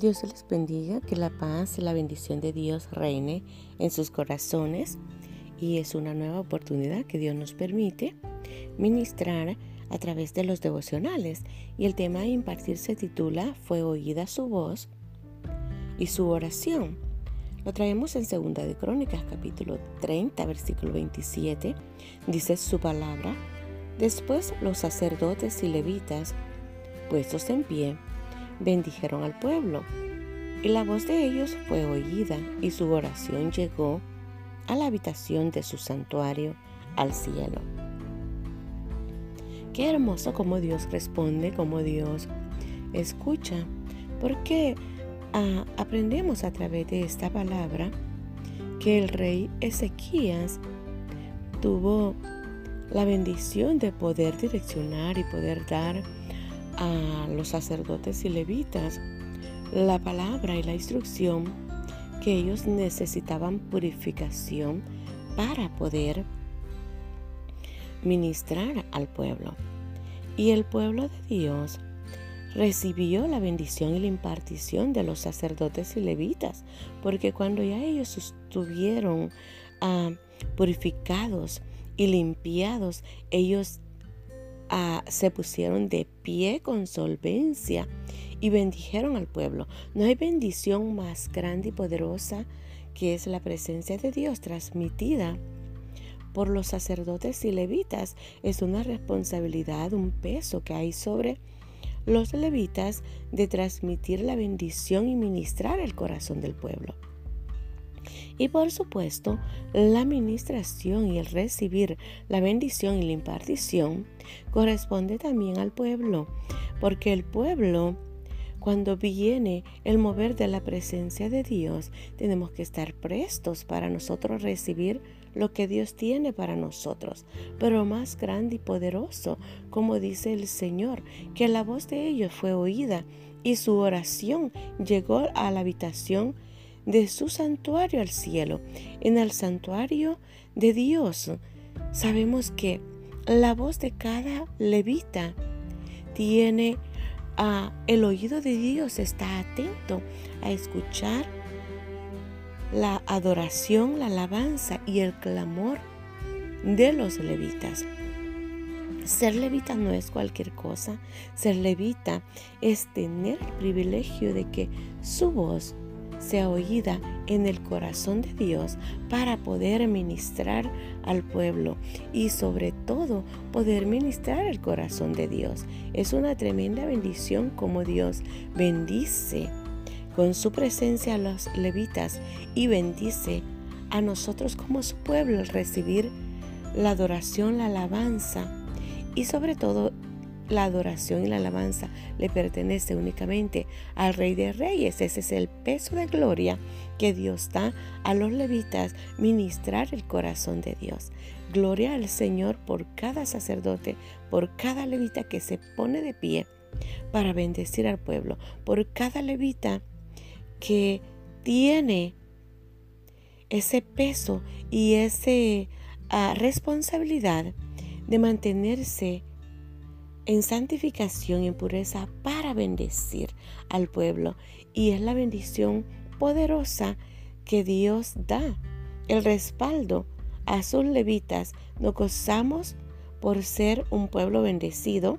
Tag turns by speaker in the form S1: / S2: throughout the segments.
S1: Dios les bendiga, que la paz y la bendición de Dios reine en sus corazones y es una nueva oportunidad que Dios nos permite ministrar a través de los devocionales y el tema a impartir se titula Fue oída su voz y su oración. Lo traemos en Segunda de Crónicas capítulo 30 versículo 27. Dice su palabra. Después los sacerdotes y levitas, puestos en pie, bendijeron al pueblo. Y la voz de ellos fue oída y su oración llegó a la habitación de su santuario al cielo. Qué hermoso como Dios responde, como Dios escucha, porque ah, aprendemos a través de esta palabra que el rey Ezequías tuvo la bendición de poder direccionar y poder dar a los sacerdotes y levitas la palabra y la instrucción que ellos necesitaban purificación para poder ministrar al pueblo. Y el pueblo de Dios recibió la bendición y la impartición de los sacerdotes y levitas, porque cuando ya ellos estuvieron ah, purificados y limpiados, ellos se pusieron de pie con solvencia y bendijeron al pueblo. No hay bendición más grande y poderosa que es la presencia de Dios transmitida por los sacerdotes y levitas. Es una responsabilidad, un peso que hay sobre los levitas de transmitir la bendición y ministrar el corazón del pueblo. Y por supuesto, la administración y el recibir la bendición y la impartición corresponde también al pueblo, porque el pueblo, cuando viene el mover de la presencia de Dios, tenemos que estar prestos para nosotros recibir lo que Dios tiene para nosotros, pero más grande y poderoso, como dice el Señor, que la voz de ellos fue oída y su oración llegó a la habitación de su santuario al cielo. En el santuario de Dios sabemos que la voz de cada levita tiene a el oído de Dios está atento a escuchar la adoración, la alabanza y el clamor de los levitas. Ser levita no es cualquier cosa. Ser levita es tener el privilegio de que su voz sea oída en el corazón de Dios para poder ministrar al pueblo y sobre todo poder ministrar el corazón de Dios. Es una tremenda bendición como Dios bendice con su presencia a los levitas y bendice a nosotros como su pueblo recibir la adoración, la alabanza y sobre todo la adoración y la alabanza le pertenece únicamente al Rey de Reyes. Ese es el peso de gloria que Dios da a los levitas ministrar el corazón de Dios. Gloria al Señor por cada sacerdote, por cada levita que se pone de pie para bendecir al pueblo, por cada levita que tiene ese peso y esa ah, responsabilidad de mantenerse en santificación y en pureza para bendecir al pueblo. Y es la bendición poderosa que Dios da, el respaldo a sus levitas. Nos gozamos por ser un pueblo bendecido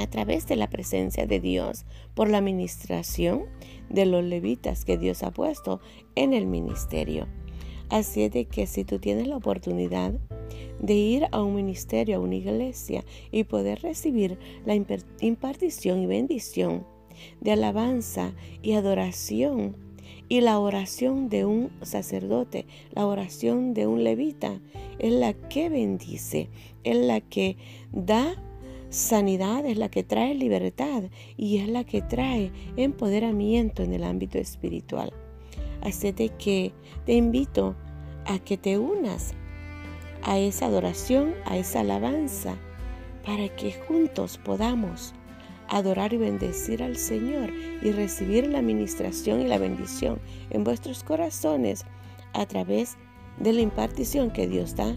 S1: a través de la presencia de Dios, por la administración de los levitas que Dios ha puesto en el ministerio. Así es de que si tú tienes la oportunidad de ir a un ministerio, a una iglesia y poder recibir la impartición y bendición de alabanza y adoración y la oración de un sacerdote, la oración de un levita, es la que bendice, es la que da sanidad, es la que trae libertad y es la que trae empoderamiento en el ámbito espiritual. Así de que te invito a que te unas a esa adoración, a esa alabanza, para que juntos podamos adorar y bendecir al Señor y recibir la administración y la bendición en vuestros corazones a través de la impartición que Dios da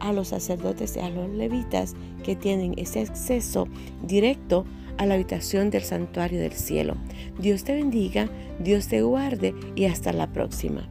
S1: a los sacerdotes y a los levitas que tienen ese acceso directo a la habitación del santuario del cielo. Dios te bendiga, Dios te guarde y hasta la próxima.